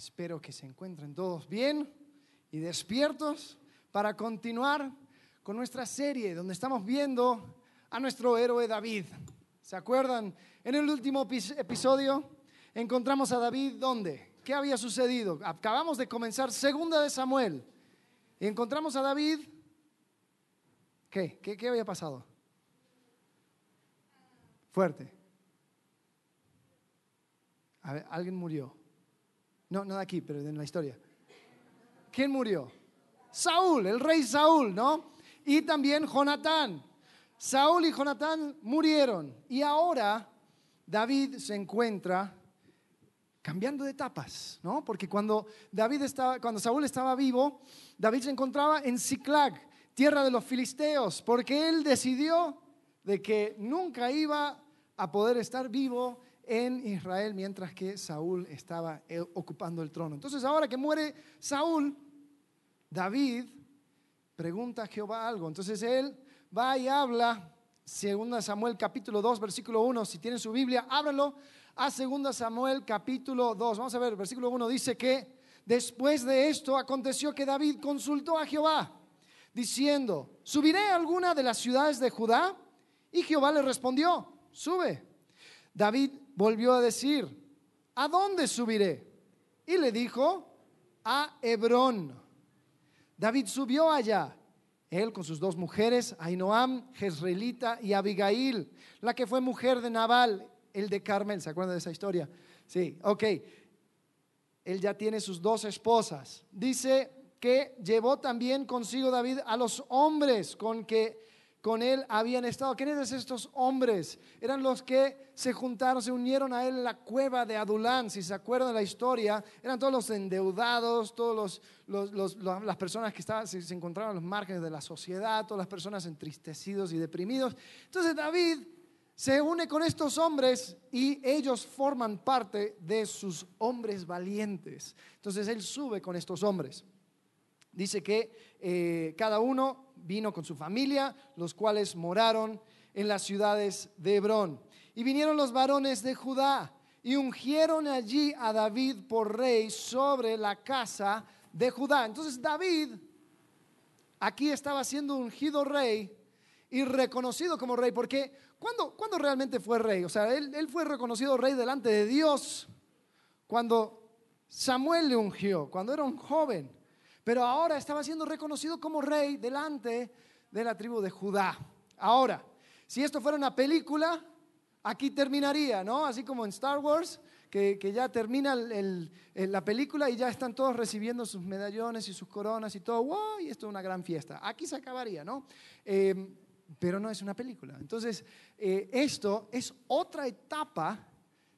Espero que se encuentren todos bien y despiertos para continuar con nuestra serie donde estamos viendo a nuestro héroe David. ¿Se acuerdan? En el último episodio encontramos a David ¿dónde? ¿Qué había sucedido? Acabamos de comenzar segunda de Samuel y encontramos a David ¿Qué? ¿Qué, qué había pasado? Fuerte. A ver, alguien murió. No, no de aquí, pero en la historia. ¿Quién murió? Saúl, el rey Saúl, ¿no? Y también Jonatán. Saúl y Jonatán murieron. Y ahora David se encuentra cambiando de etapas, ¿no? Porque cuando David estaba, cuando Saúl estaba vivo, David se encontraba en Ziklag, tierra de los filisteos, porque él decidió de que nunca iba a poder estar vivo en Israel mientras que Saúl estaba eh, ocupando el trono. Entonces ahora que muere Saúl, David pregunta a Jehová algo. Entonces él va y habla, 2 Samuel capítulo 2, versículo 1, si tienen su Biblia, ábralo a 2 Samuel capítulo 2. Vamos a ver, versículo 1 dice que después de esto aconteció que David consultó a Jehová, diciendo, ¿subiré a alguna de las ciudades de Judá? Y Jehová le respondió, sube. David volvió a decir, ¿a dónde subiré? Y le dijo, a Hebrón. David subió allá, él con sus dos mujeres, Ainoam, Jezreelita y Abigail, la que fue mujer de Nabal, el de Carmel. ¿Se acuerdan de esa historia? Sí, ok. Él ya tiene sus dos esposas. Dice que llevó también consigo David a los hombres con que con él habían estado. ¿Quiénes estos hombres? Eran los que se juntaron, se unieron a él en la cueva de Adulán. Si se acuerdan la historia, eran todos los endeudados, todas los, las personas que estaban, se, se encontraban a los márgenes de la sociedad, todas las personas entristecidos y deprimidos. Entonces David se une con estos hombres y ellos forman parte de sus hombres valientes. Entonces él sube con estos hombres. Dice que eh, cada uno vino con su familia, los cuales moraron en las ciudades de Hebrón. Y vinieron los varones de Judá y ungieron allí a David por rey sobre la casa de Judá. Entonces David aquí estaba siendo ungido rey y reconocido como rey, porque ¿cuándo, realmente fue rey? O sea, él, él fue reconocido rey delante de Dios cuando Samuel le ungió, cuando era un joven pero ahora estaba siendo reconocido como rey delante de la tribu de Judá. Ahora, si esto fuera una película, aquí terminaría, ¿no? Así como en Star Wars, que, ya termina la película y ya están todos recibiendo sus medallones y sus coronas y todo, wow, y esto es una gran fiesta. Aquí se acabaría, ¿no? Eh, pero no es una película. Entonces, eh, esto es otra etapa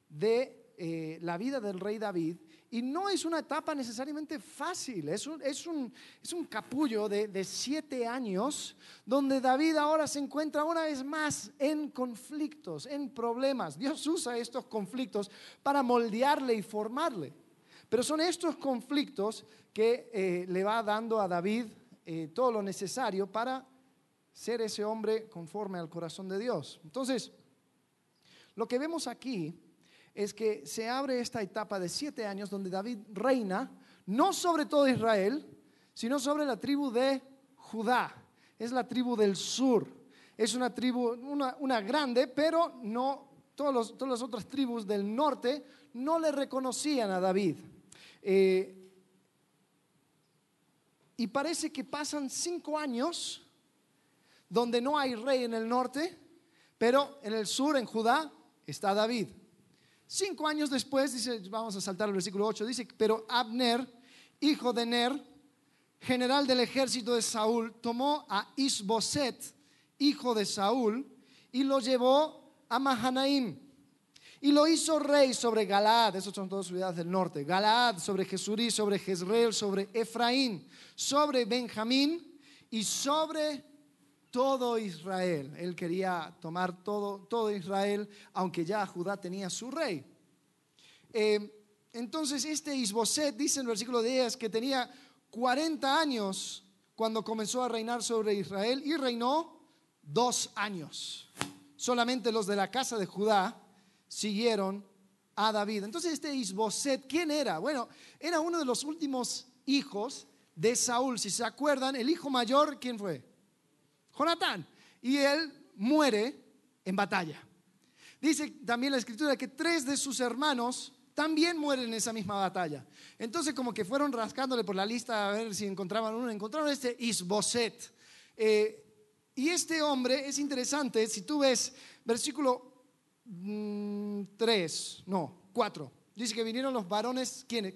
de eh, la vida del rey David y no es una etapa necesariamente fácil, es un, es un, es un capullo de, de, siete años donde David ahora se encuentra una vez más en conflictos, en problemas. Dios usa estos conflictos para moldearle y formarle. Pero son estos conflictos que eh, le va dando a David eh, todo lo necesario para ser ese hombre conforme al corazón de Dios. Entonces, lo que vemos aquí es que se abre esta etapa de siete años donde David reina, no sobre todo Israel, sino sobre la tribu de Judá. Es la tribu del sur. Es una tribu, una, grande, pero no, todos todas las otras tribus del norte no le reconocían a David. Eh, y parece que pasan cinco años donde no hay rey en el norte, pero en el sur, en Judá, está David. Cinco años después, dice, vamos a saltar al versículo 8, dice, pero Abner, hijo de Ner, general del ejército de Saúl, tomó a Isboset, hijo de Saúl, y lo llevó a Mahanaim. Y lo hizo rey sobre Galaad, esos son todas ciudades del norte, Galaad, sobre Jesurí, sobre Jezreel, sobre Efraín, sobre Benjamín y sobre todo Israel. Él quería tomar todo, todo Israel, aunque ya Judá tenía su rey. Eh, entonces, este Isboset dice en el versículo 10 que tenía 40 años cuando comenzó a reinar sobre Israel y reinó dos años. Solamente los de la casa de Judá siguieron a David. Entonces este Isboset, ¿quién era? Bueno, era uno de los últimos hijos de Saúl. Si se acuerdan, el hijo mayor, ¿quién fue? Jonatán. Y él muere en batalla. Dice también la escritura que tres de sus hermanos también mueren en esa misma batalla. Entonces como que fueron rascándole por la lista a ver si encontraban uno, encontraron este Isboset. Eh, y este hombre es interesante, si tú ves versículo 3, mm, no, 4, dice que vinieron los varones, ¿quiénes?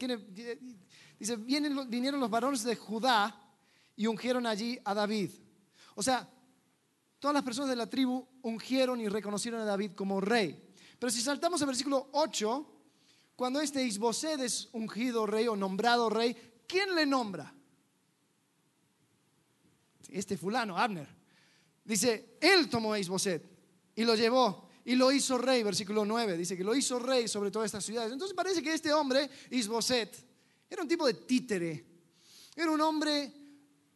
Dice, vinieron los varones de Judá y ungieron allí a David. O sea, todas las personas de la tribu ungieron y reconocieron a David como rey. Pero si saltamos al versículo 8, cuando este Isbosed es ungido rey o nombrado rey, ¿quién le nombra? Este fulano, Abner. Dice, él tomó a Isboset y lo llevó y lo hizo rey, versículo 9, dice que lo hizo rey sobre todas estas ciudades. Entonces parece que este hombre, Isboset, era un tipo de títere, era un hombre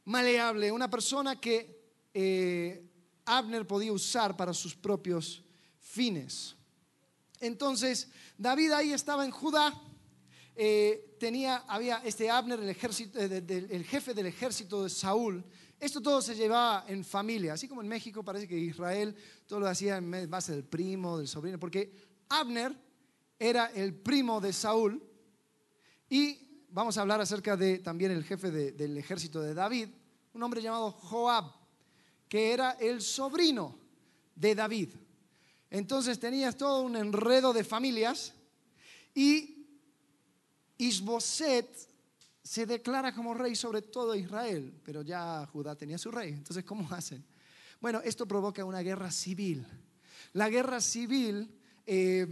maleable, una persona que eh, Abner podía usar para sus propios fines. Entonces, David ahí estaba en Judá, eh, tenía, había este Abner, el, ejército, eh, el jefe del ejército de Saúl, esto todo se llevaba en familia, así como en México parece que Israel todo lo hacía en base del primo, del sobrino, porque Abner era el primo de Saúl. Y vamos a hablar acerca de también el jefe del ejército de David, un hombre llamado Joab, que era el sobrino de David. Entonces tenías todo un enredo de familias y Isboset se declara como rey sobre todo Israel, pero ya Judá tenía su rey. Entonces, ¿cómo hacen? Bueno, esto provoca una guerra civil. La guerra civil eh,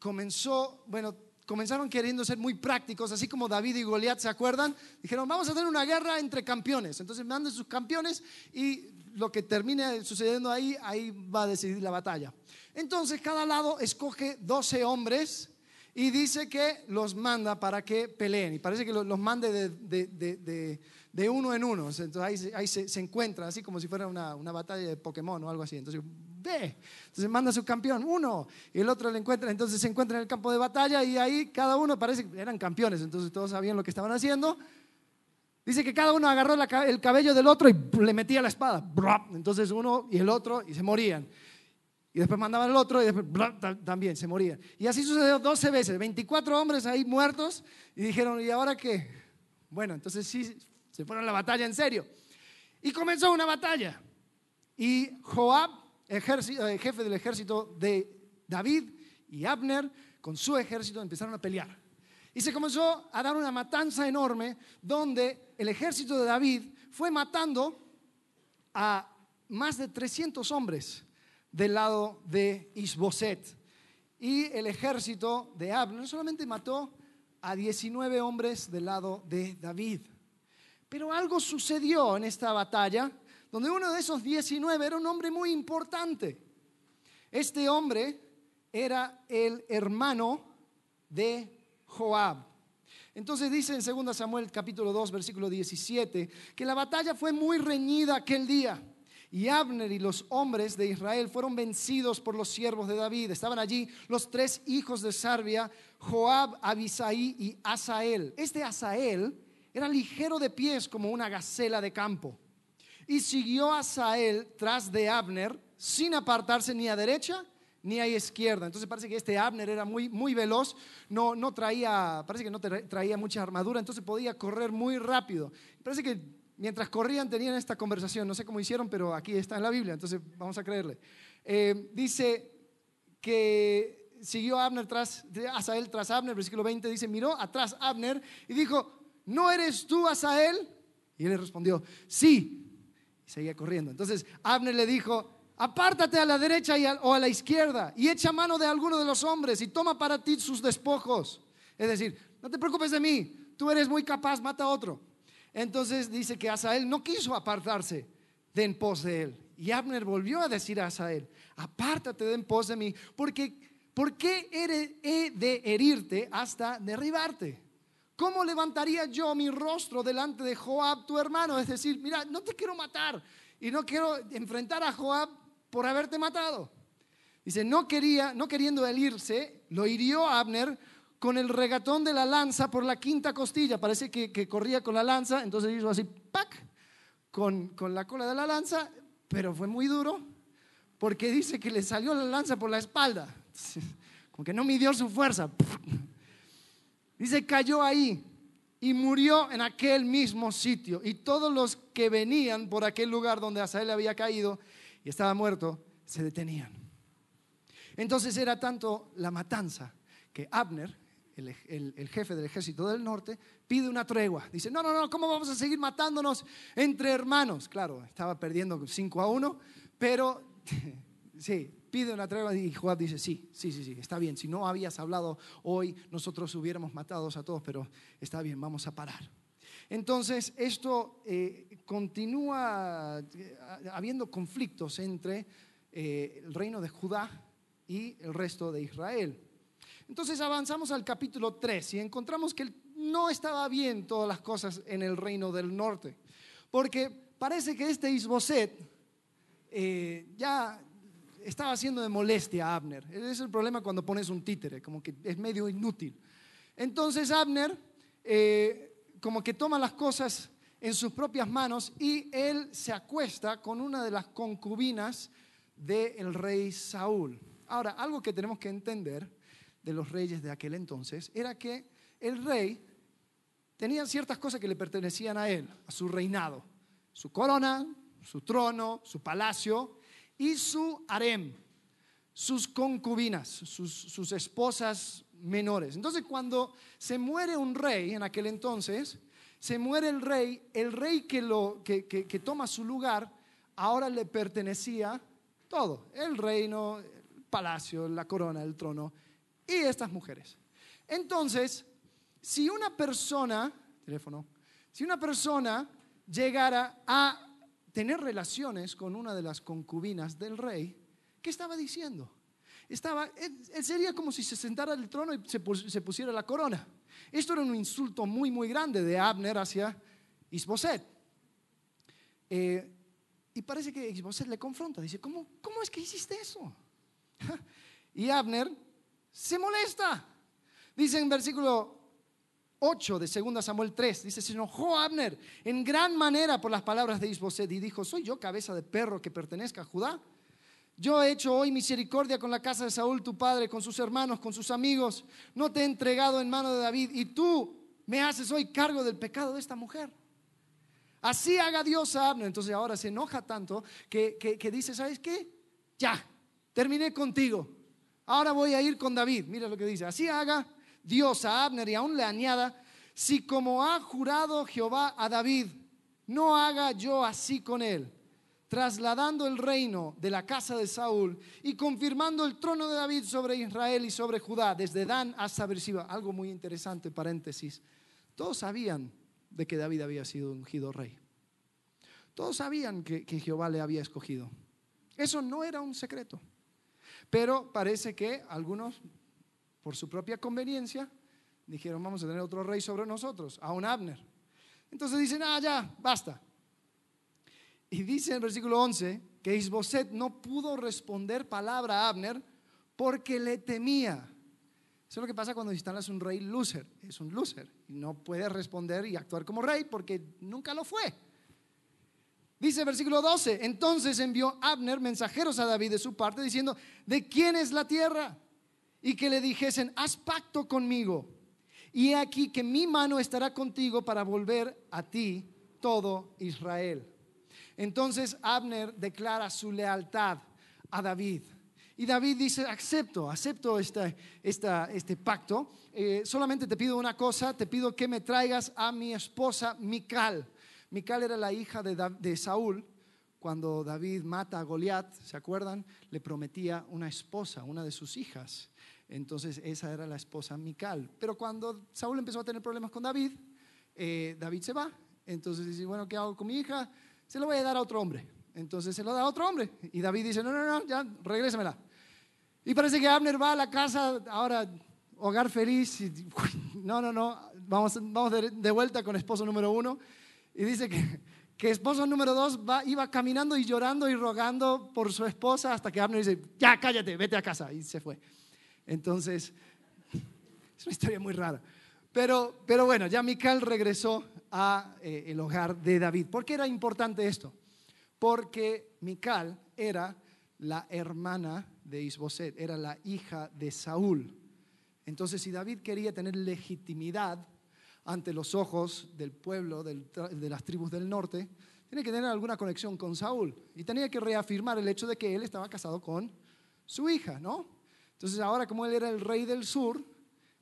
comenzó, bueno, comenzaron queriendo ser muy prácticos, así como David y Goliat, ¿se acuerdan? Dijeron, vamos a tener una guerra entre campeones. Entonces manden sus campeones y lo que termine sucediendo ahí, ahí va a decidir la batalla. Entonces cada lado escoge 12 hombres y dice que los manda para que peleen. Y parece que los, mande de, uno en uno. Entonces ahí, se, encuentran, así como si fuera una, batalla de Pokémon o algo así. Entonces, ve. Entonces manda a su campeón, uno, y el otro le encuentra. Entonces se encuentra en el campo de batalla y ahí cada uno parece que eran campeones. Entonces todos sabían lo que estaban haciendo. Dice que cada uno agarró el cabello del otro y le metía la espada. Entonces uno y el otro y se morían. Y después mandaban al otro y después también se moría. Y así sucedió 12 veces, 24 hombres ahí muertos y dijeron, ¿y ahora qué? Bueno, entonces sí, se fueron a la batalla en serio. Y comenzó una batalla. Y Joab, eh, jefe del ejército de David y Abner, con su ejército empezaron a pelear. Y se comenzó a dar una matanza enorme donde el ejército de David fue matando a más de 300 hombres del lado de Isboset. Y el ejército de Abner solamente mató a 19 hombres del lado de David. Pero algo sucedió en esta batalla donde uno de esos 19 era un hombre muy importante. Este hombre era el hermano de Joab. Entonces dice en 2 Samuel capítulo 2 versículo 17 que la batalla fue muy reñida aquel día y Abner y los hombres de Israel fueron vencidos por los siervos de David. Estaban allí los tres hijos de Sarbia, Joab, Abisaí y Asael. Este Asael era ligero de pies como una gacela de campo. Y siguió Asael tras de Abner sin apartarse ni a derecha ni a izquierda. Entonces parece que este Abner era muy, muy veloz, no, no traía, parece que no traía mucha armadura, entonces podía correr muy rápido. Parece que mientras corrían tenían esta conversación. No sé cómo hicieron, pero aquí está en la Biblia, entonces vamos a creerle. Eh, dice que siguió Abner tras, Asael tras Abner, versículo 20 dice, miró atrás Abner y dijo, ¿no eres tú Asael? Y él le respondió, sí. Y seguía corriendo. Entonces Abner le dijo, apártate a la derecha o a la izquierda y echa mano de alguno de los hombres y toma para ti sus despojos. Es decir, no te preocupes de mí, tú eres muy capaz, mata a otro. Entonces dice que Asael no quiso apartarse de en pos de él. Y Abner volvió a decir a Asael, apártate de en pos de mí, porque ¿por qué he de herirte hasta derribarte? ¿Cómo levantaría yo mi rostro delante de Joab, tu hermano? Es decir, mira, no te quiero matar y no quiero enfrentar a Joab por haberte matado. Dice, no quería, no queriendo herirse, lo hirió Abner con el regatón de la lanza por la quinta costilla. Parece que, que corría con la lanza, entonces hizo así, ¡pac! Con, con la cola de la lanza, pero fue muy duro porque dice que le salió la lanza por la espalda. Como que no midió su fuerza. Dice, cayó ahí y murió en aquel mismo sitio. Y todos los que venían por aquel lugar donde Asael había caído y estaba muerto, se detenían. Entonces era tanto la matanza que Abner, el, jefe del ejército del norte, pide una tregua. Dice, no, no, no, ¿cómo vamos a seguir matándonos entre hermanos? Claro, estaba perdiendo 5 a 1, pero sí, pide una tregua y Joab dice, sí, sí, sí, sí, está bien. Si no habías hablado hoy, nosotros hubiéramos matado a todos, pero está bien, vamos a parar. Entonces, esto eh, continúa eh, habiendo conflictos entre eh, el reino de Judá y el resto de Israel. Entonces avanzamos al capítulo 3 y encontramos que no estaba bien todas las cosas en el reino del norte, porque parece que este Isboset ya estaba haciendo de molestia a Abner. Ese es el problema cuando pones un títere, como que es medio inútil. Entonces Abner como que toma las cosas en sus propias manos y él se acuesta con una de las concubinas del rey Saúl. Ahora, algo que tenemos que entender de los reyes de aquel entonces era que el rey tenía ciertas cosas que le pertenecían a él, a su reinado, su corona, su trono, su palacio, y su harem, sus concubinas, sus, esposas menores. Entonces cuando se muere un rey en aquel entonces, se muere el rey, el rey que, lo, que, que, toma su lugar, ahora le pertenecía todo, el reino, el palacio, la corona, el trono y estas mujeres. Entonces, si una persona, teléfono, si una persona llegara a tener relaciones con una de las concubinas del rey, ¿qué estaba diciendo? Estaba, sería como si se sentara al trono y se, pusiera la corona. Esto era un insulto muy, muy grande de Abner hacia Isboset. Eh, y parece que Isboset le confronta, dice, ¿cómo, ¿cómo es que hiciste eso? y Abner se molesta. Dice en versículo 8 de 2 Samuel 3. Dice, se enojó Abner en gran manera por las palabras de Isboset y dijo, ¿soy yo cabeza de perro que pertenezca a Judá? Yo he hecho hoy misericordia con la casa de Saúl, tu padre, con sus hermanos, con sus amigos. No te he entregado en mano de David y tú me haces hoy cargo del pecado de esta mujer. Así haga Dios a Abner. Entonces ahora se enoja tanto que, que dice, ¿sabes qué? Ya, terminé contigo. Ahora voy a ir con David. Mira lo que dice. Así haga Dios a Abner y aún le añada, si como ha jurado Jehová a David, no haga yo así con él, trasladando el reino de la casa de Saúl y confirmando el trono de David sobre Israel y sobre Judá, desde Dan hasta Beersheba. Algo muy interesante, paréntesis. Todos sabían de que David había sido ungido rey. Todos sabían que, que Jehová le había escogido. Eso no era un secreto. Pero parece que algunos por su propia conveniencia, dijeron, vamos a tener otro rey sobre nosotros, a un Abner. Entonces dicen, ah, ya, basta. Y dice en versículo 11 que Isboset no pudo responder palabra a Abner porque le temía. Eso es lo que pasa cuando instalas un rey loser. Es un loser. Y no puede responder y actuar como rey porque nunca lo fue. Dice versículo 12, entonces envió Abner mensajeros a David de su parte diciendo, ¿de quién es la tierra? y que le dijesen, haz pacto conmigo, y he aquí que mi mano estará contigo para volver a ti todo Israel. Entonces Abner declara su lealtad a David. Y David dice, acepto, acepto este, este pacto. Eh, solamente te pido una cosa, te pido que me traigas a mi esposa Mical. Mical era la hija de, de Saúl. Cuando David mata a Goliat, ¿se acuerdan? Le prometía una esposa, una de sus hijas. Entonces esa era la esposa Mical. Pero cuando Saúl empezó a tener problemas con David, eh, David se va. Entonces dice, bueno, ¿qué hago con mi hija? Se lo voy a dar a otro hombre. Entonces se lo da a otro hombre. Y David dice, no, no, no, ya, regrésamela. Y parece que Abner va a la casa, ahora hogar feliz. Y, no, no, no, vamos, vamos de, vuelta con esposo número uno. Y dice que, que esposo número dos va, iba caminando y llorando y rogando por su esposa hasta que Abner dice, ya cállate, vete a casa. Y se fue. Entonces, es una historia muy rara. Pero, pero bueno, ya Mical regresó a eh, el hogar de David. ¿Por qué era importante esto? Porque Mical era la hermana de Isboset, era la hija de Saúl. Entonces, si David quería tener legitimidad ante los ojos del pueblo, de las tribus del norte, tenía que tener alguna conexión con Saúl y tenía que reafirmar el hecho de que él estaba casado con su hija, ¿no? Entonces ahora como él era el rey del sur,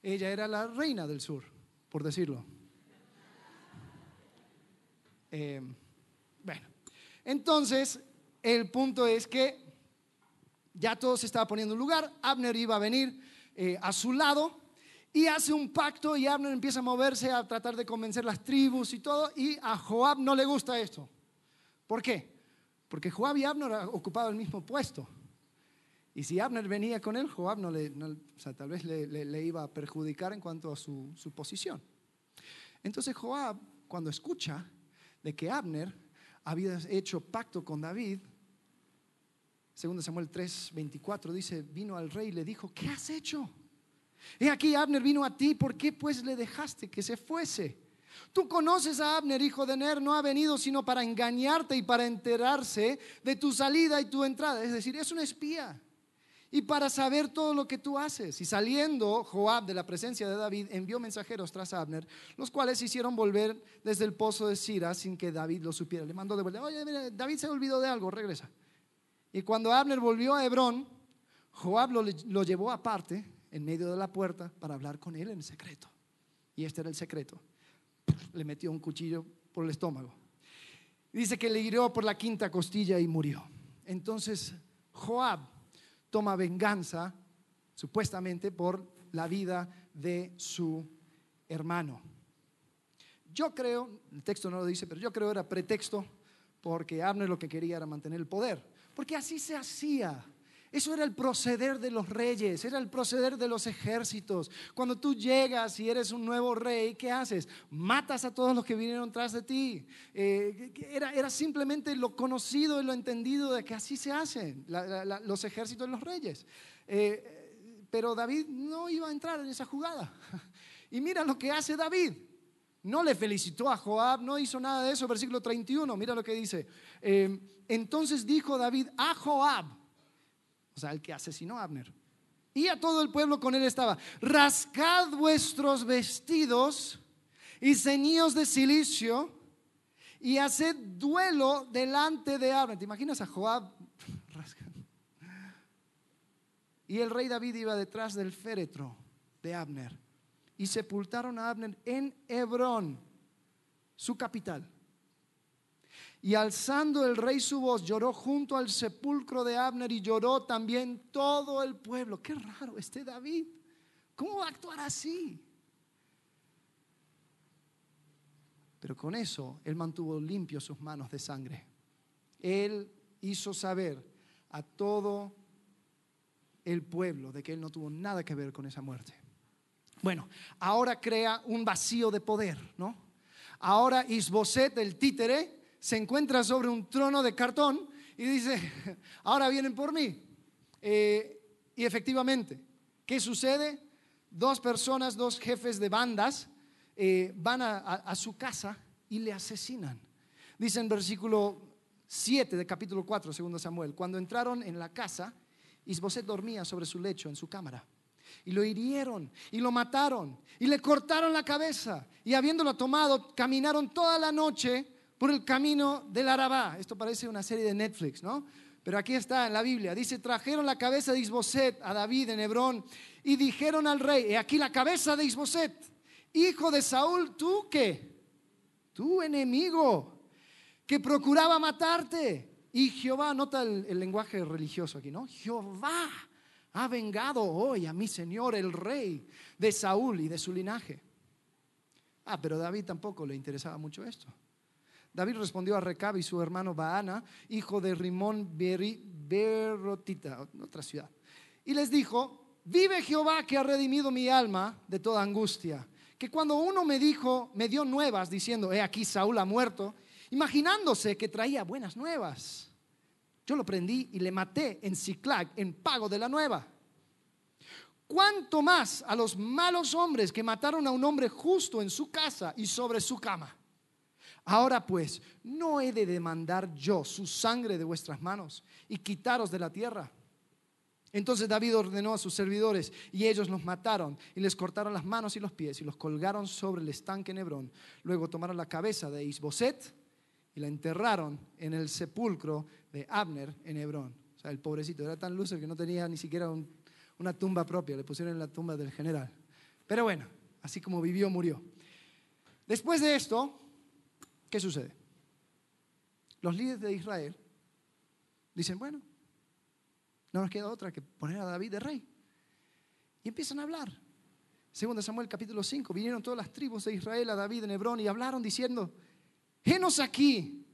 ella era la reina del sur, por decirlo. Eh, bueno, entonces el punto es que ya todo se estaba poniendo en lugar, Abner iba a venir eh, a su lado y hace un pacto y Abner empieza a moverse a tratar de convencer las tribus y todo y a Joab no le gusta esto. ¿Por qué? Porque Joab y Abner ocupaban el mismo puesto. Y si Abner venía con él, Joab no le, tal vez le, iba a perjudicar en cuanto a su, posición. Entonces Joab, cuando escucha de que Abner había hecho pacto con David, segundo Samuel 3, 24, dice, vino al rey y le dijo, ¿qué has hecho? He aquí Abner vino a ti, ¿por qué pues le dejaste que se fuese? Tú conoces a Abner, hijo de Ner, no ha venido sino para engañarte y para enterarse de tu salida y tu entrada. Es decir, es un espía. Y para saber todo lo que tú haces. Y saliendo Joab de la presencia de David, envió mensajeros tras Abner, los cuales hicieron volver desde el pozo de Sira sin que David lo supiera. Le mandó de vuelta, oye, David se olvidó de algo, regresa. Y cuando Abner volvió a Hebrón, Joab lo, lo llevó aparte, en medio de la puerta, para hablar con él en secreto. Y este era el secreto le metió un cuchillo por el estómago. Dice que le hirió por la quinta costilla y murió. Entonces Joab toma venganza, supuestamente, por la vida de su hermano. Yo creo, el texto no lo dice, pero yo creo era pretexto porque Abner lo que quería era mantener el poder. Porque así se hacía. Eso era el proceder de los reyes, era el proceder de los ejércitos. Cuando tú llegas y eres un nuevo rey, ¿qué haces? Matas a todos los que vinieron tras de ti. Eh, era, era, simplemente lo conocido y lo entendido de que así se hacen los ejércitos de los reyes. Eh, pero David no iba a entrar en esa jugada. Y mira lo que hace David. No le felicitó a Joab, no hizo nada de eso. Versículo 31, mira lo que dice. Eh, entonces dijo David a Joab, o sea, el que asesinó a Abner. Y a todo el pueblo con él estaba, rascad vuestros vestidos y ceñíos de silicio y haced duelo delante de Abner. ¿Te imaginas a Joab Y el rey David iba detrás del féretro de Abner. Y sepultaron a Abner en Hebrón, su capital. Y alzando el rey su voz, lloró junto al sepulcro de Abner y lloró también todo el pueblo. Qué raro este David. ¿Cómo va a actuar así? Pero con eso él mantuvo limpio sus manos de sangre. Él hizo saber a todo el pueblo de que él no tuvo nada que ver con esa muerte. Bueno, ahora crea un vacío de poder, ¿no? Ahora Isboset, el títere, se encuentra sobre un trono de cartón y dice, ahora vienen por mí. Eh, y efectivamente, ¿qué sucede? Dos personas, dos jefes de bandas eh, van a, su casa y le asesinan. Dice en versículo 7 de capítulo 4, segundo Samuel, cuando entraron en la casa, Isboset dormía sobre su lecho en su cámara. Y lo hirieron y lo mataron y le cortaron la cabeza. Y habiéndolo tomado, caminaron toda la noche por el camino del Arabá. Esto parece una serie de Netflix, ¿no? Pero aquí está en la Biblia. Dice, trajeron la cabeza de Isboset a David en Hebrón y dijeron al rey, he aquí la cabeza de Isboset, hijo de Saúl, tú qué? Tu enemigo, que procuraba matarte. Y Jehová, nota el, el lenguaje religioso aquí, ¿no? Jehová ha vengado hoy a mi Señor, el rey de Saúl y de su linaje. Ah, pero a David tampoco le interesaba mucho esto. David respondió a Recab y su hermano Baana, hijo de Rimón Berotita, otra ciudad. Y les dijo, vive Jehová que ha redimido mi alma de toda angustia. Que cuando uno me dijo, me dio nuevas diciendo, he aquí Saúl ha muerto, imaginándose que traía buenas nuevas. Yo lo prendí y le maté en Ciclag en pago de la nueva. cuánto más a los malos hombres que mataron a un hombre justo en su casa y sobre su cama. Ahora pues, ¿no he de demandar yo su sangre de vuestras manos y quitaros de la tierra? Entonces David ordenó a sus servidores y ellos los mataron y les cortaron las manos y los pies y los colgaron sobre el estanque en Hebrón. Luego tomaron la cabeza de Isboset y la enterraron en el sepulcro de Abner en Hebrón. O sea, el pobrecito era tan lúcido que no tenía ni siquiera una tumba propia, le pusieron en la tumba del general. Pero bueno, así como vivió, murió. Después de esto, ¿qué sucede? Los líderes de Israel dicen, bueno, no nos queda otra que poner a David de rey. Y empiezan a hablar. Segundo Samuel capítulo 5, vinieron todas las tribus de Israel a David en Hebrón y hablaron diciendo, Genos aquí,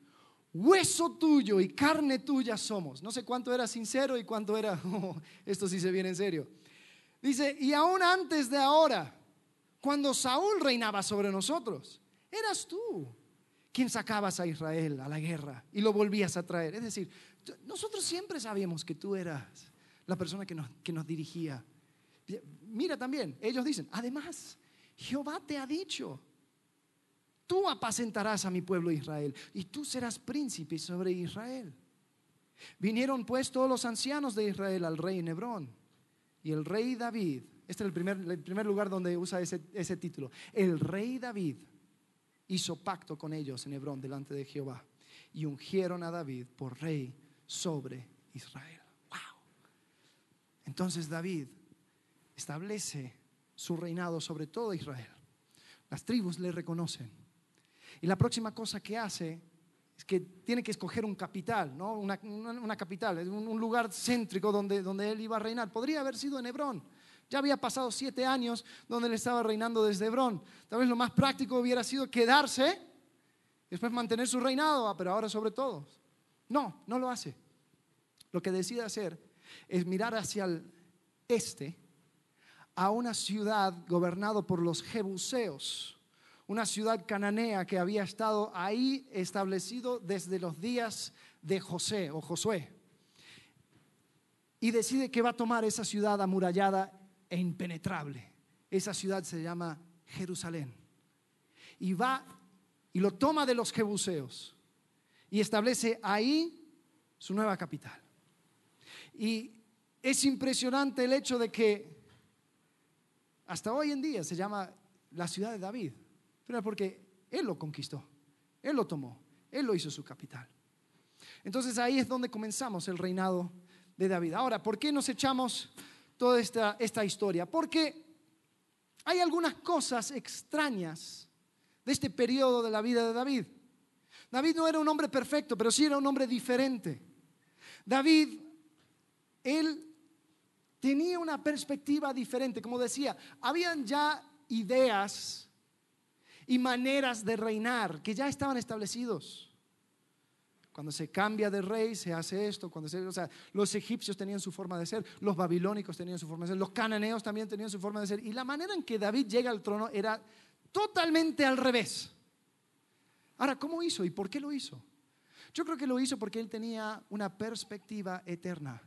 hueso tuyo y carne tuya somos. No sé cuánto era sincero y cuánto era, oh, esto sí se viene en serio. Dice, y aún antes de ahora, cuando Saúl reinaba sobre nosotros, eras tú quien sacabas a Israel a la guerra y lo volvías a traer. Es decir, nosotros siempre sabíamos que tú eras la persona que nos, que nos dirigía. Mira también, ellos dicen, además, Jehová te ha dicho, tú apacentarás a mi pueblo Israel y tú serás príncipe sobre Israel. Vinieron pues todos los ancianos de Israel al rey Hebrón y el rey David, este es el primer, el primer lugar donde usa ese, ese título, el rey David hizo pacto con ellos en Hebrón delante de Jehová y ungieron a David por rey sobre Israel. Wow. Entonces David establece su reinado sobre todo Israel. Las tribus le reconocen. Y la próxima cosa que hace es que tiene que escoger un capital, ¿no? una, capital, un, un lugar céntrico donde, donde él iba a reinar. Podría haber sido en Hebrón. Ya había pasado siete años donde él estaba reinando desde Hebrón. Tal vez lo más práctico hubiera sido quedarse y después mantener su reinado, ah, pero ahora sobre todo. No, no lo hace. Lo que decide hacer es mirar hacia el este a una ciudad gobernada por los jebuseos, una ciudad cananea que había estado ahí establecido desde los días de José o Josué. Y decide que va a tomar esa ciudad amurallada e impenetrable. Esa ciudad se llama Jerusalén. Y va y lo toma de los jebuseos y establece ahí su nueva capital. Y es impresionante el hecho de que hasta hoy en día se llama la ciudad de David, pero porque él lo conquistó, él lo tomó, él lo hizo su capital. Entonces ahí es donde comenzamos el reinado de David. Ahora, ¿por qué nos echamos toda esta, esta historia? Porque hay algunas cosas extrañas de este periodo de la vida de David. David no era un hombre perfecto, pero sí era un hombre diferente. David él tenía una perspectiva diferente. Como decía, habían ya ideas y maneras de reinar que ya estaban establecidos. Cuando se cambia de rey, se hace esto. Cuando se, o sea, los egipcios tenían su forma de ser, los babilónicos tenían su forma de ser, los cananeos también tenían su forma de ser. Y la manera en que David llega al trono era totalmente al revés. Ahora, ¿cómo hizo y por qué lo hizo? Yo creo que lo hizo porque él tenía una perspectiva eterna.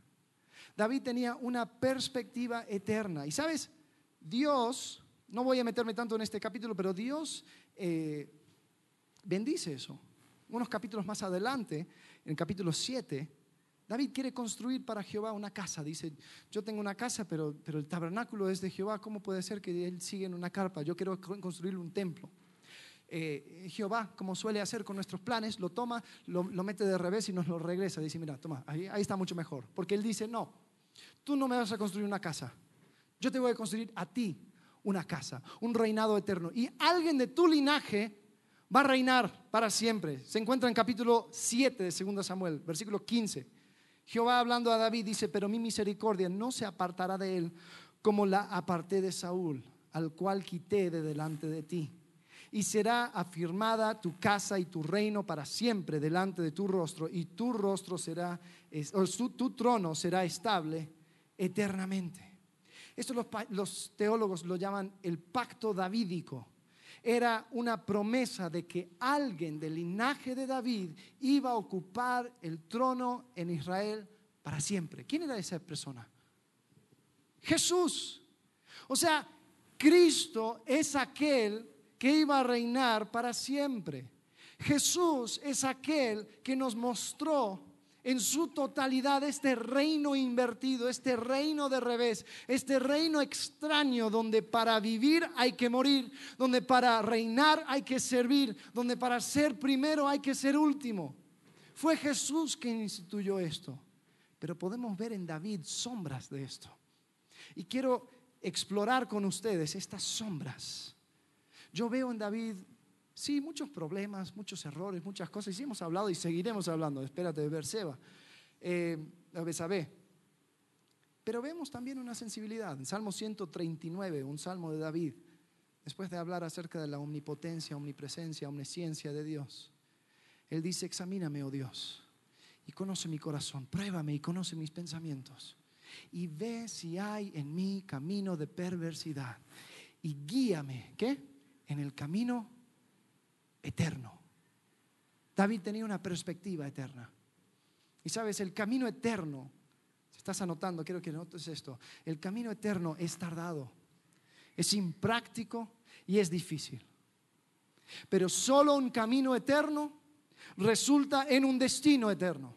David tenía una perspectiva eterna. Y sabes, Dios, no voy a meterme tanto en este capítulo, pero Dios eh, bendice eso. Unos capítulos más adelante, en el capítulo 7, David quiere construir para Jehová una casa. Dice, yo tengo una casa, pero, pero el tabernáculo es de Jehová. ¿Cómo puede ser que él siga en una carpa? Yo quiero construir un templo. Eh, Jehová, como suele hacer con nuestros planes, lo toma, lo, mete de revés y nos lo regresa. Dice, mira, toma, ahí, ahí está mucho mejor. Porque él dice, no, tú no me vas a construir una casa. Yo te voy a construir a ti una casa, un reinado eterno. Y alguien de tu linaje va a reinar para siempre. Se encuentra en capítulo 7 de 2 Samuel, versículo 15. Jehová hablando a David dice, pero mi misericordia no se apartará de él como la aparté de Saúl, al cual quité de delante de ti. Y será afirmada tu casa y tu reino para siempre delante de tu rostro, y tu rostro será, o tu trono será estable eternamente. Esto los, teólogos lo llaman el pacto davídico. Era una promesa de que alguien del linaje de David iba a ocupar el trono en Israel para siempre. ¿Quién era esa persona? Jesús. O sea, Cristo es aquel que iba a reinar para siempre. Jesús es aquel que nos mostró en su totalidad este reino invertido, este reino de revés, este reino extraño donde para vivir hay que morir, donde para reinar hay que servir, donde para ser primero hay que ser último. Fue Jesús quien instituyó esto, pero podemos ver en David sombras de esto. Y quiero explorar con ustedes estas sombras. Yo veo en David Sí, muchos problemas, muchos errores, muchas cosas. Y sí hemos hablado y seguiremos hablando. Espérate de Berseba, eh, Besabé. Pero vemos también una sensibilidad. En Salmo 139, un salmo de David, después de hablar acerca de la omnipotencia, omnipresencia, omnisciencia de Dios, él dice, examíname, oh Dios, y conoce mi corazón, pruébame y conoce mis pensamientos, y ve si hay en mí camino de perversidad, y guíame, ¿qué? En el camino eterno. David tenía una perspectiva eterna. Y sabes, el camino eterno, si estás anotando, quiero que notes esto, el camino eterno es tardado, es impráctico y es difícil. Pero solo un camino eterno resulta en un destino eterno.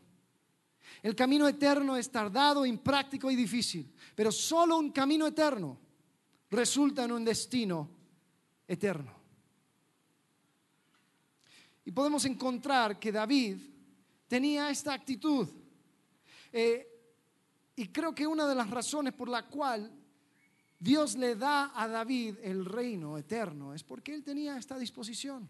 El camino eterno es tardado, impráctico y difícil, pero solo un camino eterno resulta en un destino eterno. Y podemos encontrar que David tenía esta actitud. Eh, y creo que una de las razones por la cual Dios le da a David el reino eterno es porque él tenía esta disposición.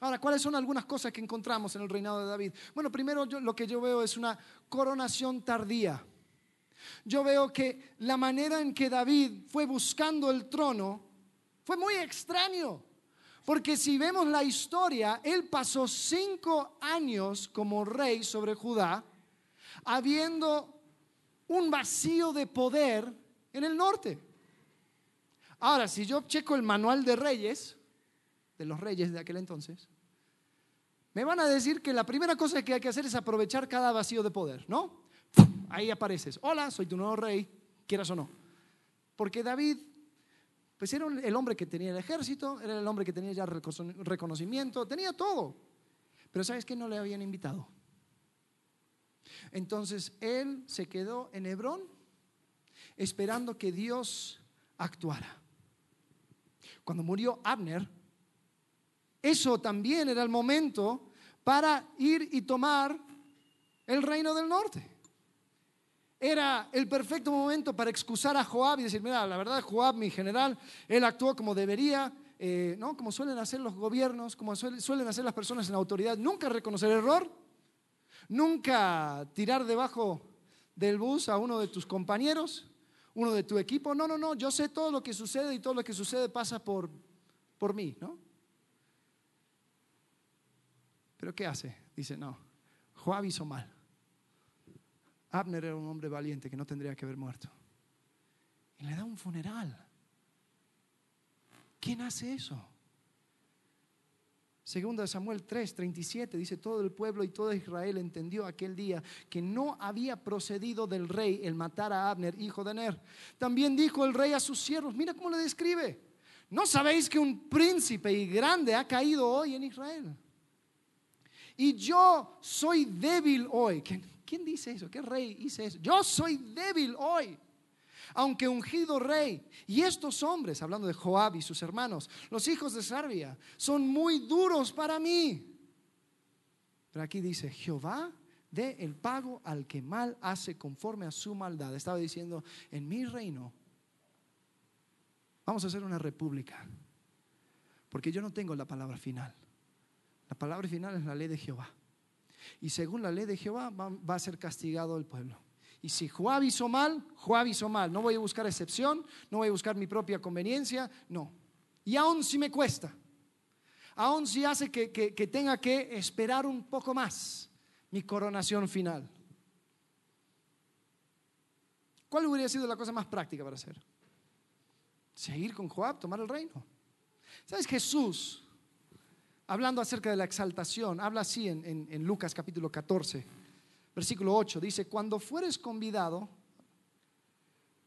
Ahora, ¿cuáles son algunas cosas que encontramos en el reinado de David? Bueno, primero lo que yo veo es una coronación tardía. Yo veo que la manera en que David fue buscando el trono fue muy extraño. Porque si vemos la historia, él pasó cinco años como rey sobre Judá, habiendo un vacío de poder en el norte. Ahora, si yo checo el manual de reyes, de los reyes de aquel entonces, me van a decir que la primera cosa que hay que hacer es aprovechar cada vacío de poder, ¿no? Ahí apareces, hola, soy tu nuevo rey, quieras o no. Porque David pues era el hombre que tenía el ejército, era el hombre que tenía ya reconocimiento, tenía todo. Pero ¿sabes qué? No le habían invitado. Entonces él se quedó en Hebrón esperando que Dios actuara. Cuando murió Abner, eso también era el momento para ir y tomar el reino del norte era el perfecto momento para excusar a Joab y decir, mira, la verdad, Joab, mi general, él actuó como debería, eh, ¿no? como suelen hacer los gobiernos, como suelen hacer las personas en autoridad, nunca reconocer error, nunca tirar debajo del bus a uno de tus compañeros, uno de tu equipo. No, no, no, yo sé todo lo que sucede y todo lo que sucede pasa por, por mí, ¿no? Pero ¿qué hace? Dice, no, Joab hizo mal. Abner era un hombre valiente que no tendría que haber muerto. Y le da un funeral. ¿Quién hace eso? Segundo de Samuel 3, 37 dice, todo el pueblo y todo Israel entendió aquel día que no había procedido del rey el matar a Abner, hijo de Ner. También dijo el rey a sus siervos, mira cómo le describe, ¿no sabéis que un príncipe y grande ha caído hoy en Israel? Y yo soy débil hoy. ¿Quién dice eso? ¿Qué rey dice eso? Yo soy débil hoy, aunque ungido rey. Y estos hombres, hablando de Joab y sus hermanos, los hijos de Sarbia, son muy duros para mí. Pero aquí dice, Jehová dé el pago al que mal hace conforme a su maldad. Estaba diciendo, en mi reino vamos a hacer una república, porque yo no tengo la palabra final. La palabra final es la ley de Jehová. Y según la ley de Jehová va, a ser castigado el pueblo. Y si Joab hizo mal, Joab hizo mal. No voy a buscar excepción, no voy a buscar mi propia conveniencia, no. Y aún si me cuesta, aún si hace que, que tenga que esperar un poco más mi coronación final. ¿Cuál hubiera sido la cosa más práctica para hacer? Seguir con Joab, tomar el reino. ¿Sabes? Jesús hablando acerca de la exaltación, habla así en, Lucas capítulo 14, versículo 8, dice, cuando fueres convidado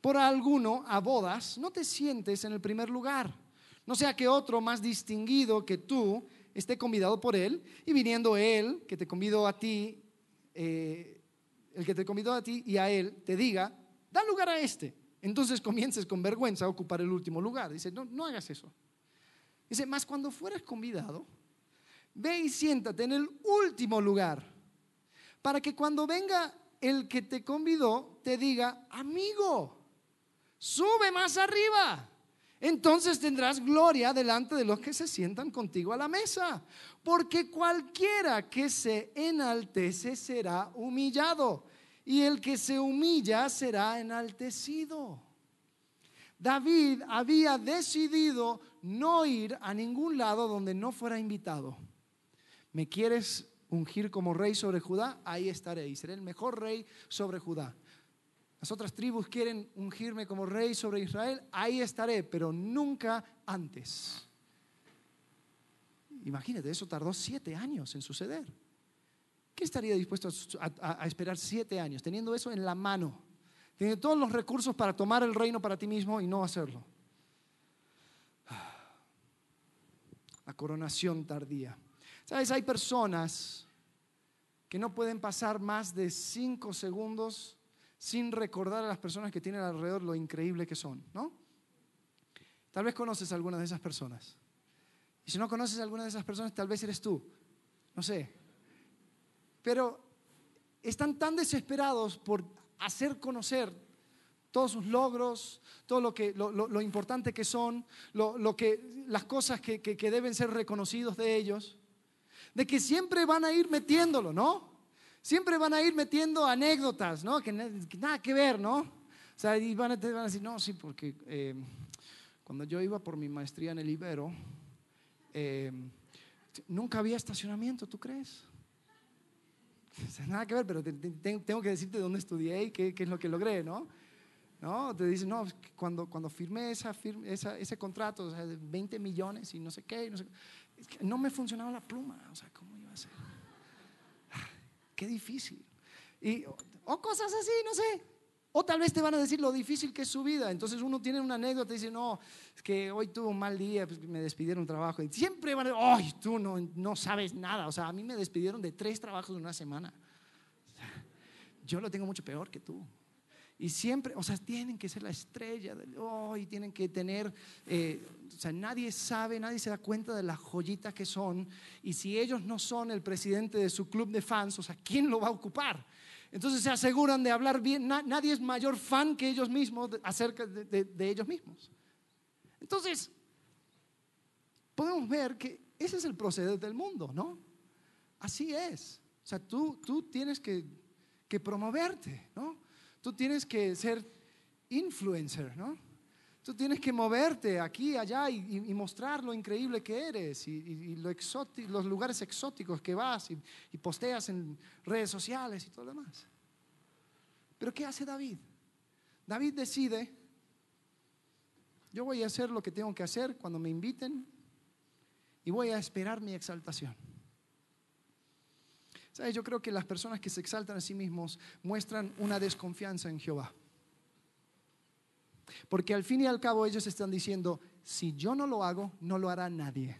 por alguno a bodas, no te sientes en el primer lugar. No sea que otro más distinguido que tú esté convidado por él y viniendo él, que te convidó a ti, eh, el que te convidó a ti y a él, te diga, da lugar a este. Entonces comiences con vergüenza a ocupar el último lugar. Dice, no, no hagas eso. Dice, más cuando fueras convidado, ve y siéntate en el último lugar, para que cuando venga el que te convidó, te diga, amigo, sube más arriba. Entonces tendrás gloria delante de los que se sientan contigo a la mesa. Porque cualquiera que se enaltece será humillado. Y el que se humilla será enaltecido. David había decidido no ir a ningún lado donde no fuera invitado. ¿Me quieres ungir como rey sobre Judá? Ahí estaré y seré el mejor rey sobre Judá. Las otras tribus quieren ungirme como rey sobre Israel, ahí estaré, pero nunca antes. Imagínate, eso tardó siete años en suceder. ¿Qué estaría dispuesto a, esperar siete años, teniendo eso en la mano? Teniendo todos los recursos para tomar el reino para ti mismo y no hacerlo. La coronación tardía. Hay personas que no pueden pasar más de cinco segundos sin recordar a las personas que tienen alrededor lo increíble que son, ¿no? Tal vez conoces a alguna de esas personas. Y si no conoces a alguna de esas personas, tal vez eres tú. No sé. Pero están tan desesperados por hacer conocer todos sus logros, todo lo, que, lo, importante que son, lo, que, las cosas que, que deben ser reconocidos de ellos, de que siempre van a ir metiéndolo, ¿no? siempre van a ir metiendo anécdotas, ¿no? Que, nada que ver, ¿no? O sea, y van a, decir, no, sí, porque eh, cuando yo iba por mi maestría en el Ibero, eh, nunca había estacionamiento, ¿tú crees? nada que ver, pero tengo que decirte dónde estudié y qué, es lo que logré, ¿no? ¿No? Te dicen, no, cuando, cuando firmé esa, ese contrato, o sea, de 20 millones y no sé qué, no, sé, no me funcionaba la pluma, o sea, ¿cómo iba a ser? qué difícil. Y, o cosas así, no sé. O tal vez te van a decir lo difícil que es su vida. Entonces uno tiene una anécdota y dice, no, es que hoy tuve un mal día, pues me despidieron un trabajo. Y siempre van a decir, ay, tú no, no sabes nada. O sea, a mí me despidieron de tres trabajos en una semana. Yo lo tengo mucho peor que tú. Y siempre, o sea, tienen que ser la estrella del hoy, tienen que tener, eh, o sea, nadie sabe, nadie se da cuenta de las joyitas que son. Y si ellos no son el presidente de su club de fans, o sea, ¿quién lo va a ocupar? Entonces se aseguran de hablar bien. nadie es mayor fan que ellos mismos acerca de, de ellos mismos. Entonces, podemos ver que ese es el proceder del mundo, ¿no? Así es. O sea, tú, tú tienes que promoverte, ¿no? Tú tienes que ser influencer, ¿no? Tú tienes que moverte aquí, allá y, mostrar lo increíble que eres y, los lugares exóticos que vas y, posteas en redes sociales y todo lo demás. Pero ¿qué hace David? David decide, yo voy a hacer lo que tengo que hacer cuando me inviten y voy a esperar mi exaltación. ¿Sabes? Yo creo que las personas que se exaltan a sí mismos muestran una desconfianza en Jehová. Porque al fin y al cabo ellos están diciendo, si yo no lo hago, no lo hará nadie.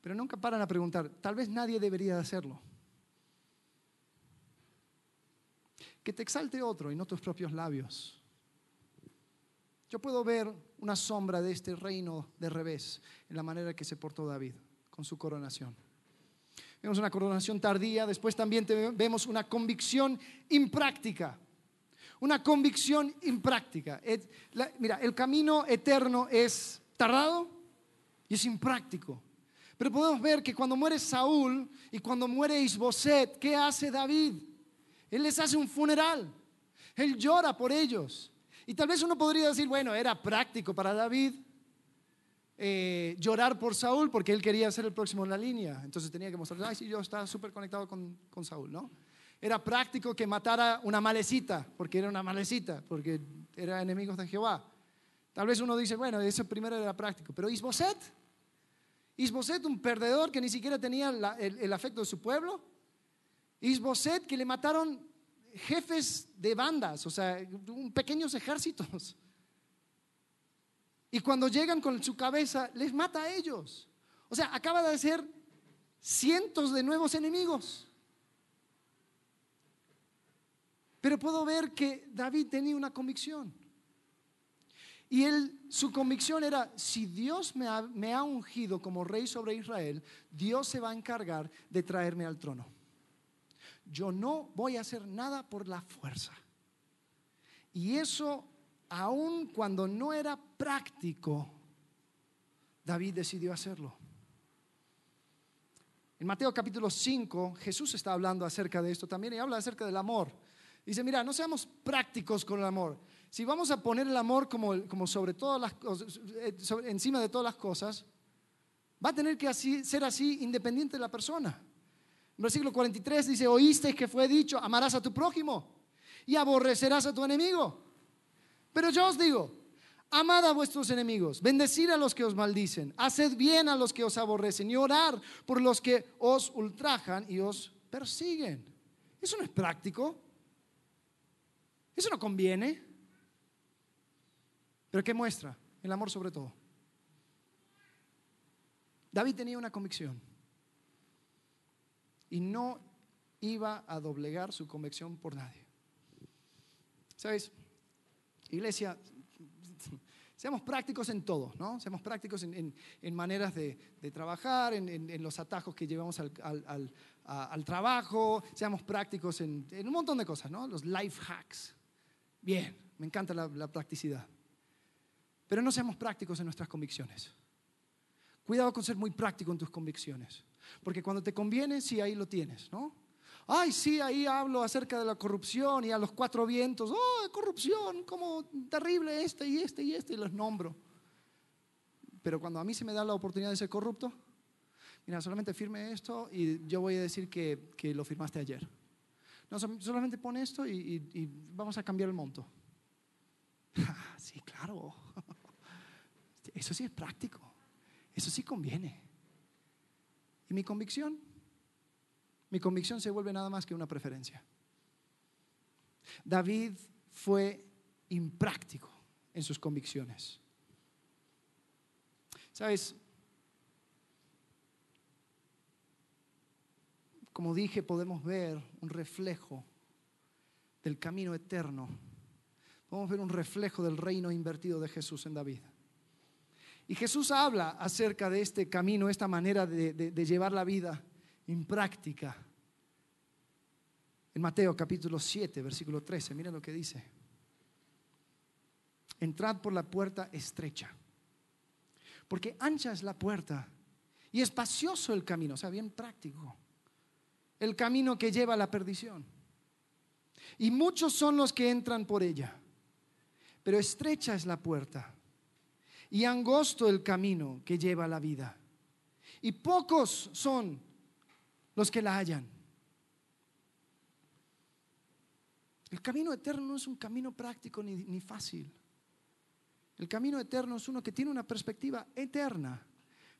Pero nunca paran a preguntar, tal vez nadie debería hacerlo. Que te exalte otro y no tus propios labios. Yo puedo ver una sombra de este reino de revés en la manera que se portó David su coronación. Vemos una coronación tardía, después también vemos una convicción impráctica. Una convicción impráctica. mira, el camino eterno es tardado y es impráctico. Pero podemos ver que cuando muere Saúl y cuando muere Isboset, ¿qué hace David? Él les hace un funeral. Él llora por ellos. Y tal vez uno podría decir, bueno, era práctico para David eh, llorar por Saúl porque él quería ser el próximo en la línea. Entonces tenía que mostrar, ay, sí, yo estaba súper conectado con, con Saúl, ¿no? Era práctico que matara una malecita, porque era una malecita, porque era enemigos de Jehová. Tal vez uno dice, bueno, eso primero era práctico, pero Isboset, Isboset, un perdedor que ni siquiera tenía el, el, afecto de su pueblo, Isboset que le mataron jefes de bandas, o sea, pequeños ejércitos. Y cuando llegan con su cabeza, les mata a ellos. O sea, acaba de hacer cientos de nuevos enemigos. Pero puedo ver que David tenía una convicción. Y él, su convicción era, si Dios me ha, me ha ungido como rey sobre Israel, Dios se va a encargar de traerme al trono. Yo no voy a hacer nada por la fuerza. Y eso, aun cuando no era práctico, David decidió hacerlo. En Mateo capítulo 5, Jesús está hablando acerca de esto también y habla acerca del amor. Dice, mira, no seamos prácticos con el amor. Si vamos a poner el amor como, como sobre todas las eh, encima de todas las cosas, va a tener que ser así independiente de la persona. En versículo 43 dice, oísteis que fue dicho, amarás a tu prójimo y aborrecerás a tu enemigo. Pero yo os digo, amad a vuestros enemigos, bendecid a los que os maldicen, haced bien a los que os aborrecen y orar por los que os ultrajan y os persiguen. Eso no es práctico. Eso no conviene. Pero ¿qué muestra? El amor sobre todo. David tenía una convicción y no iba a doblegar su convicción por nadie. ¿Sabes? Iglesia, seamos prácticos en todo, ¿no? Seamos prácticos en, maneras de, trabajar, en, los atajos que llevamos al, trabajo, seamos prácticos en, en un montón de cosas, ¿no? Los life hacks. Bien, me encanta la, la practicidad. Pero no seamos prácticos en nuestras convicciones. Cuidado con ser muy práctico en tus convicciones. Porque cuando te conviene, sí, ahí lo tienes, ¿no? Ay, sí, ahí hablo acerca de la corrupción y a los cuatro vientos. Oh, corrupción, como terrible este y este y este, y los nombro. Pero cuando a mí se me da la oportunidad de ser corrupto, mira, solamente firme esto y yo voy a decir que, que lo firmaste ayer. No, sol- solamente pon esto y, vamos a cambiar el monto. Ah, sí, claro. Eso sí es práctico. Eso sí conviene. ¿Y mi convicción? Mi convicción se vuelve nada más que una preferencia. David fue impráctico en sus convicciones. ¿Sabes? Como dije, podemos ver un reflejo del camino eterno. Podemos ver un reflejo del reino invertido de Jesús en David. Y Jesús habla acerca de este camino, esta manera de, de- de llevar la vida impráctica. En Mateo capítulo 7, versículo 13, miren lo que dice. Entrad por la puerta estrecha, porque ancha es la puerta y espacioso el camino, o sea, bien práctico. El camino que lleva a la perdición. Y muchos son los que entran por ella, pero estrecha es la puerta y angosto el camino que lleva a la vida. Y pocos son los que la hallan. El camino eterno no es un camino práctico ni, ni fácil. El camino eterno es uno que tiene una perspectiva eterna,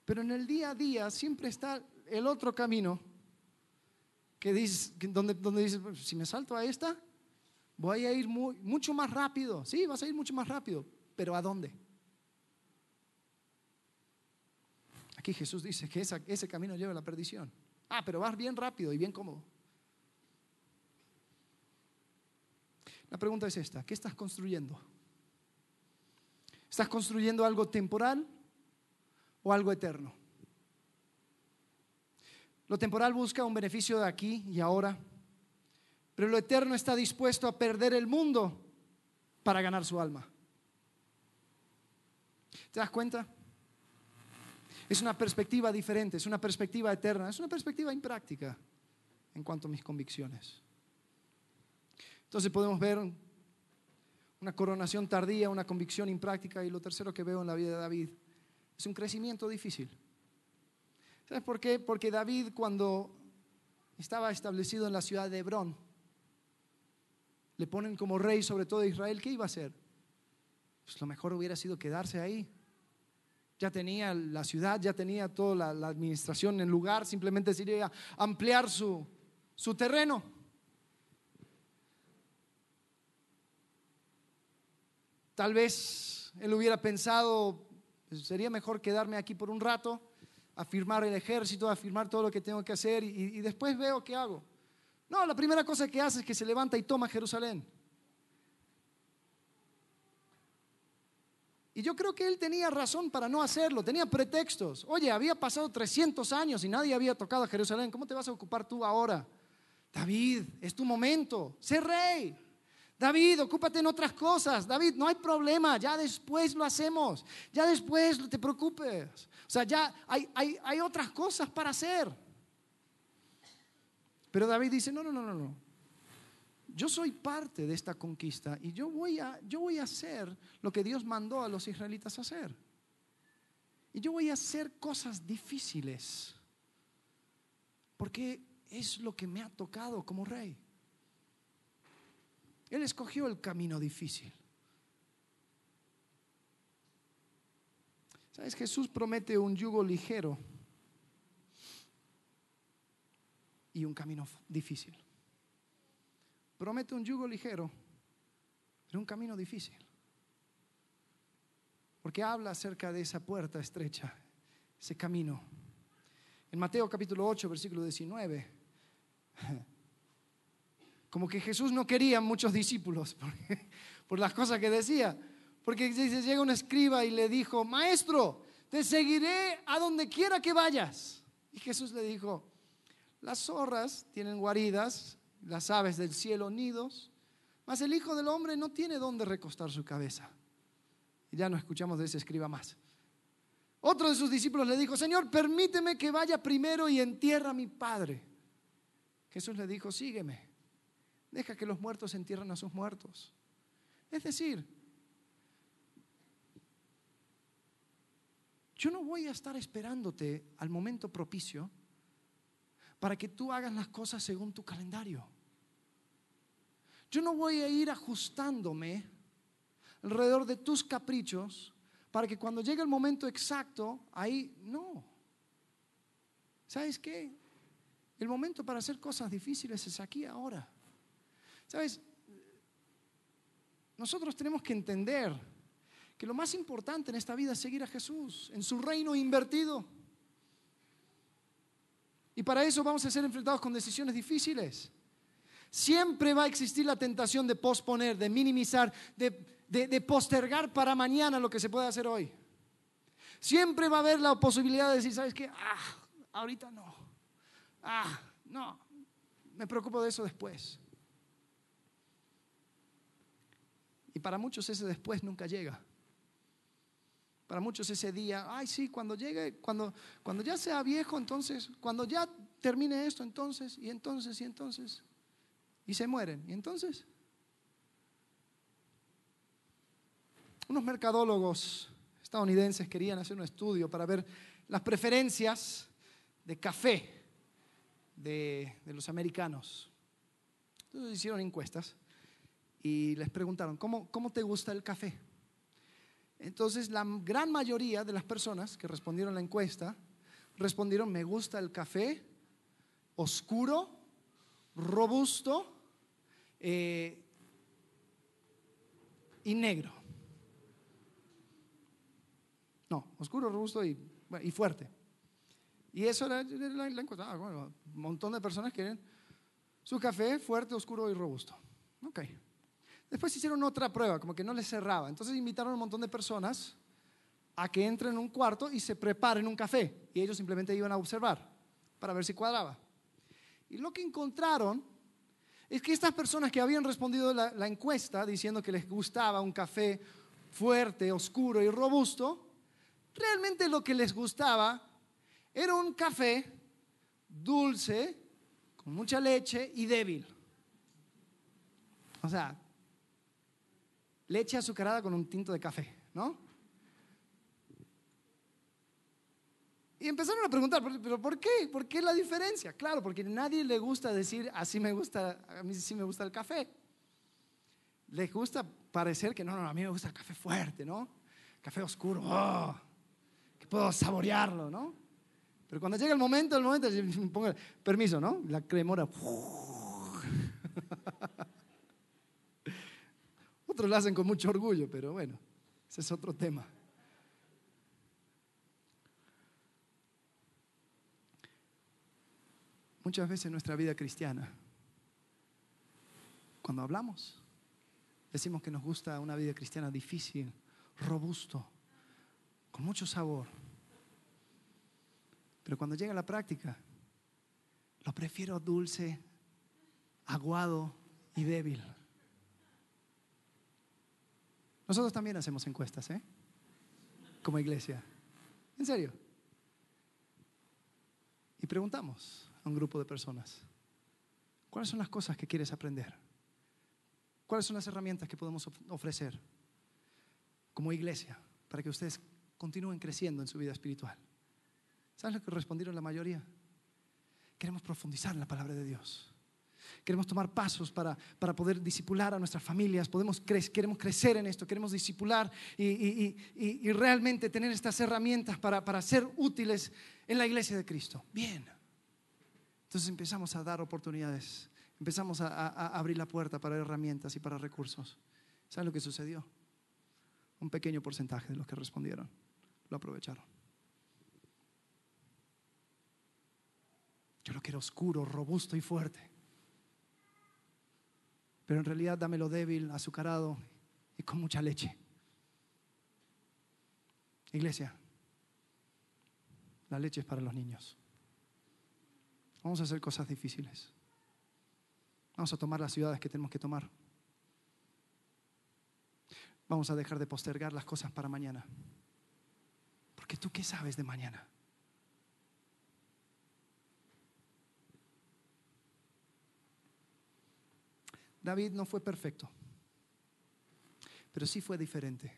pero en el día a día siempre está el otro camino que dice, donde, donde dices, "Pues, si me salto a esta, voy a ir muy- mucho más rápido. Sí, vas a ir mucho más rápido, pero ¿a dónde? Aquí Jesús dice que ese camino lleva a la perdición. Ah, pero vas bien rápido y bien cómodo. La pregunta es esta, ¿qué estás construyendo? ¿Estás construyendo algo temporal o algo eterno? Lo temporal busca un beneficio de aquí y ahora, pero lo eterno está dispuesto a perder el mundo para ganar su alma. ¿Te das cuenta? Es una perspectiva diferente, es una perspectiva eterna, es una perspectiva impráctica en cuanto a mis convicciones. Entonces podemos ver una coronación tardía, una convicción impráctica y lo tercero que veo en la vida de David es un crecimiento difícil. ¿Sabes por qué? Porque David cuando estaba establecido en la ciudad de Hebrón, le ponen como rey sobre todo Israel, ¿qué iba a hacer? Pues lo mejor hubiera sido quedarse ahí ya tenía la ciudad, ya tenía toda la, administración en lugar, simplemente sería ampliar su, su terreno. Tal vez él hubiera pensado, pues, sería mejor quedarme aquí por un rato, afirmar el ejército, afirmar todo lo que tengo que hacer y, y después veo qué hago. No, la primera cosa que hace es que se levanta y toma Jerusalén. Y yo creo que él tenía razón para no hacerlo, tenía pretextos. Oye, había pasado 300 años y nadie había tocado a Jerusalén. ¿Cómo te vas a ocupar tú ahora? David, es tu momento, sé rey. David, ocúpate en otras cosas. David, no hay problema, ya después lo hacemos. Ya después te preocupes. O sea, ya hay, hay, hay otras cosas para hacer. Pero David dice, no, no, no, no, no yo soy parte de esta conquista y yo voy a, yo voy a hacer lo que Dios mandó a los israelitas hacer. Y yo voy a hacer cosas difíciles, porque es lo que me ha tocado como rey. Él escogió el camino difícil. ¿Sabes? Jesús promete un yugo ligero y un camino difícil. Promete un yugo ligero, pero un camino difícil. Porque habla acerca de esa puerta estrecha, ese camino. En Mateo capítulo 8, versículo 19, como que Jesús no quería muchos discípulos por las cosas que decía. Porque llega un escriba y le dijo, maestro, te seguiré a donde quiera que vayas. Y Jesús le dijo, las zorras tienen guaridas las aves del cielo nidos, mas el Hijo del Hombre no tiene dónde recostar su cabeza. Y ya no escuchamos de ese escriba más. Otro de sus discípulos le dijo, Señor, permíteme que vaya primero y entierra a mi Padre. Jesús le dijo, sígueme, deja que los muertos entierren a sus muertos. Es decir, yo no voy a estar esperándote al momento propicio para que tú hagas las cosas según tu calendario. Yo no voy a ir ajustándome alrededor de tus caprichos para que cuando llegue el momento exacto, ahí no. ¿Sabes qué? El momento para hacer cosas difíciles es aquí ahora. ¿Sabes? Nosotros tenemos que entender que lo más importante en esta vida es seguir a Jesús, en su reino invertido. Y para eso vamos a ser enfrentados con decisiones difíciles. Siempre va a existir la tentación de posponer, de minimizar, de, postergar para mañana lo que se puede hacer hoy. Siempre va a haber la posibilidad de decir, ¿sabes qué? Ah, ahorita no. Ah, no. Me preocupo de eso después. Y para muchos ese después nunca llega. Para muchos ese día, ay sí, cuando llegue, cuando, cuando ya sea viejo, entonces, cuando ya termine esto, entonces, y entonces, y entonces, y se mueren. ¿Y entonces? Unos mercadólogos estadounidenses querían hacer un estudio para ver las preferencias de café de, de los americanos. Entonces hicieron encuestas y les preguntaron, ¿cómo, ¿cómo te gusta el café? Entonces, la gran mayoría de las personas que respondieron a la encuesta respondieron, me gusta el café oscuro, robusto eh, y negro. No, oscuro, robusto y, fuerte. Y eso era la, encuesta. Ah, bueno, un montón de personas quieren su café fuerte, oscuro y robusto. Ok. Después hicieron otra prueba, como que no les cerraba. Entonces invitaron a un montón de personas a que entren en un cuarto y se preparen un café. Y ellos simplemente iban a observar para ver si cuadraba. Y lo que encontraron es que estas personas que habían respondido la, la encuesta diciendo que les gustaba un café fuerte, oscuro y robusto, realmente lo que les gustaba era un café dulce, con mucha leche y débil. O sea, leche azucarada con un tinto de café, ¿no? Y empezaron a preguntar, ¿pero por qué? ¿Por qué la diferencia? Claro, porque a nadie le gusta decir, así me gusta, a mí sí me gusta el café. Les gusta parecer que no, no, a mí me gusta el café fuerte, ¿no? Café oscuro, oh, que puedo saborearlo, ¿no? Pero cuando llega el momento, el momento, pongo permiso, ¿no? La cremora. Otros lo hacen con mucho orgullo, pero bueno, ese es otro tema. Muchas veces en nuestra vida cristiana, cuando hablamos, decimos que nos gusta una vida cristiana difícil, robusto, con mucho sabor. Pero cuando llega la práctica, lo prefiero dulce, aguado y débil. Nosotros también hacemos encuestas, ¿eh? Como iglesia. En serio. Y preguntamos a un grupo de personas, ¿cuáles son las cosas que quieres aprender? ¿Cuáles son las herramientas que podemos ofrecer como iglesia para que ustedes continúen creciendo en su vida espiritual? ¿Sabes lo que respondieron la mayoría? Queremos profundizar en la palabra de Dios. Queremos tomar pasos para, para poder disipular a nuestras familias. Podemos queremos crecer en esto, queremos disipular y, y, y, realmente tener estas herramientas para, para ser útiles en la iglesia de Cristo. Bien. Entonces empezamos a dar oportunidades, empezamos a, abrir la puerta para herramientas y para recursos. ¿Saben lo que sucedió? Un pequeño porcentaje de los que respondieron lo aprovecharon. Yo lo quiero oscuro, robusto y fuerte. Pero en realidad dámelo débil, azucarado y con mucha leche. Iglesia, la leche es para los niños. Vamos a hacer cosas difíciles. Vamos a tomar las ciudades que tenemos que tomar. Vamos a dejar de postergar las cosas para mañana. Porque tú qué sabes de mañana? David no fue perfecto, pero sí fue diferente.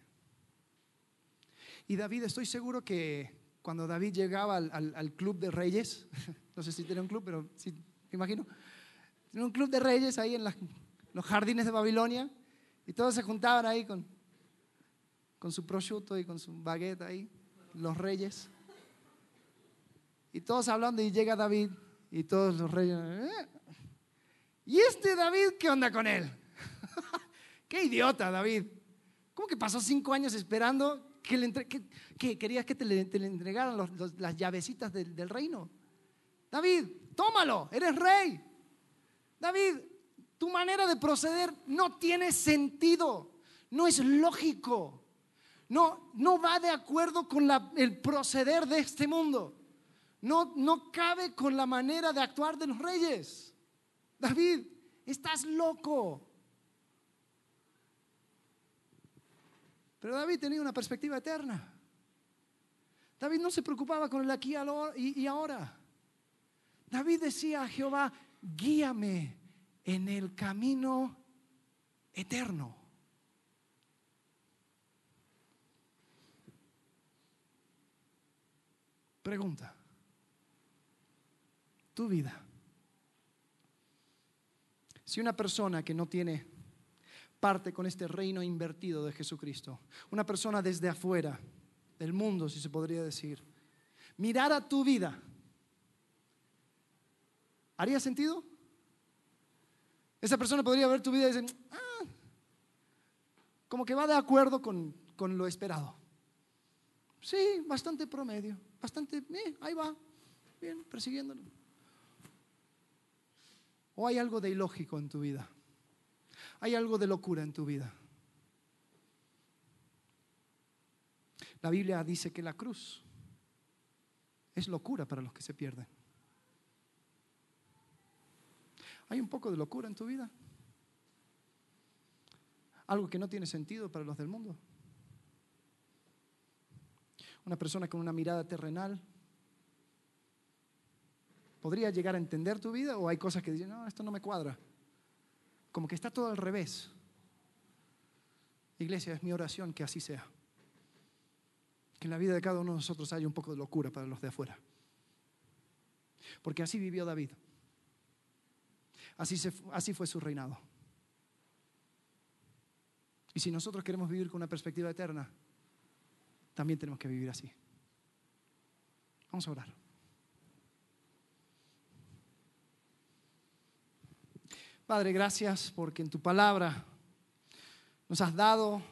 Y David, estoy seguro que cuando David llegaba al, club de reyes, no sé si tenía un club, pero sí, me imagino, tenía un club de reyes ahí en los jardines de Babilonia y todos se juntaban ahí con, con su prosciutto y con su baguette ahí, los reyes. Y todos hablando y llega David y todos los reyes. Eh". ¿Y este David qué onda con él? qué idiota David. ¿Cómo que pasó cinco años esperando que, le que, querías que te le, entregaran las llavecitas del, reino. David, tómalo, eres rey. David, tu manera de proceder no tiene sentido, no es lógico, no, no va de acuerdo con el proceder de este mundo, no, no cabe con la manera de actuar de los reyes. David, estás loco. Pero David tenía una perspectiva eterna. David no se preocupaba con el aquí y ahora. David decía a Jehová, guíame en el camino eterno. Pregunta, tu vida. Si una persona que no tiene parte con este reino invertido de Jesucristo. Una persona desde afuera del mundo, si se podría decir. Mirar a tu vida. ¿Haría sentido? Esa persona podría ver tu vida y decir, ah, como que va de acuerdo con, con lo esperado. Sí, bastante promedio, bastante, eh, ahí va, bien, persiguiéndolo. ¿O hay algo de ilógico en tu vida? hay algo de locura en tu vida. La Biblia dice que la cruz es locura para los que se pierden. ¿Hay un poco de locura en tu vida? Algo que no tiene sentido para los del mundo. Una persona con una mirada terrenal podría llegar a entender tu vida o hay cosas que dicen, no, esto no me cuadra como que está todo al revés. Iglesia, es mi oración que así sea. Que en la vida de cada uno de nosotros haya un poco de locura para los de afuera. Porque así vivió David. Así, así fue su reinado. Y si nosotros queremos vivir con una perspectiva eterna, también tenemos que vivir así. Vamos a orar. Padre, gracias porque en tu palabra Nos has dado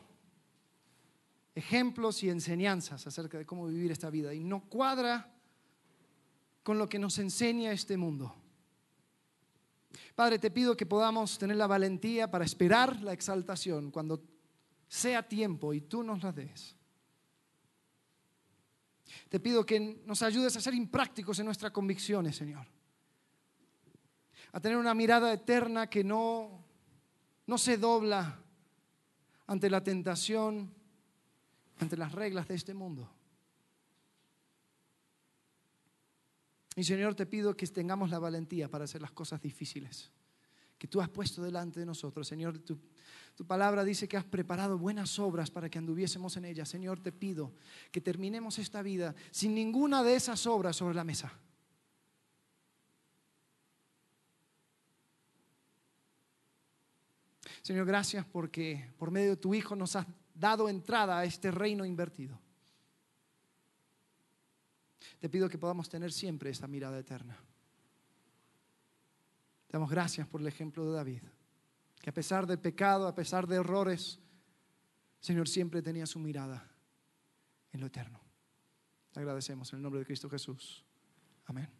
ejemplos y enseñanzas acerca de cómo vivir esta vida y no cuadra con lo que nos enseña este mundo. Padre, te pido que podamos tener la valentía para esperar la exaltación cuando sea tiempo y tú nos la des. Te pido que nos ayudes a ser imprácticos en nuestras convicciones, Señor. A tener una mirada eterna que no, no se dobla ante la tentación, ante las reglas de este mundo. Y Señor, te pido que tengamos la valentía para hacer las cosas difíciles que tú has puesto delante de nosotros. Señor, tu, tu, palabra dice que has preparado buenas obras para que anduviésemos en ellas. Señor, te pido que terminemos esta vida sin ninguna de esas obras sobre la mesa. Señor, gracias porque por medio de tu Hijo nos has dado entrada a este reino invertido. Te pido que podamos tener siempre esta mirada eterna. Te damos gracias por el ejemplo de David, que a pesar del pecado, a pesar de errores, Señor siempre tenía su mirada en lo eterno. Te agradecemos en el nombre de Cristo Jesús. Amén.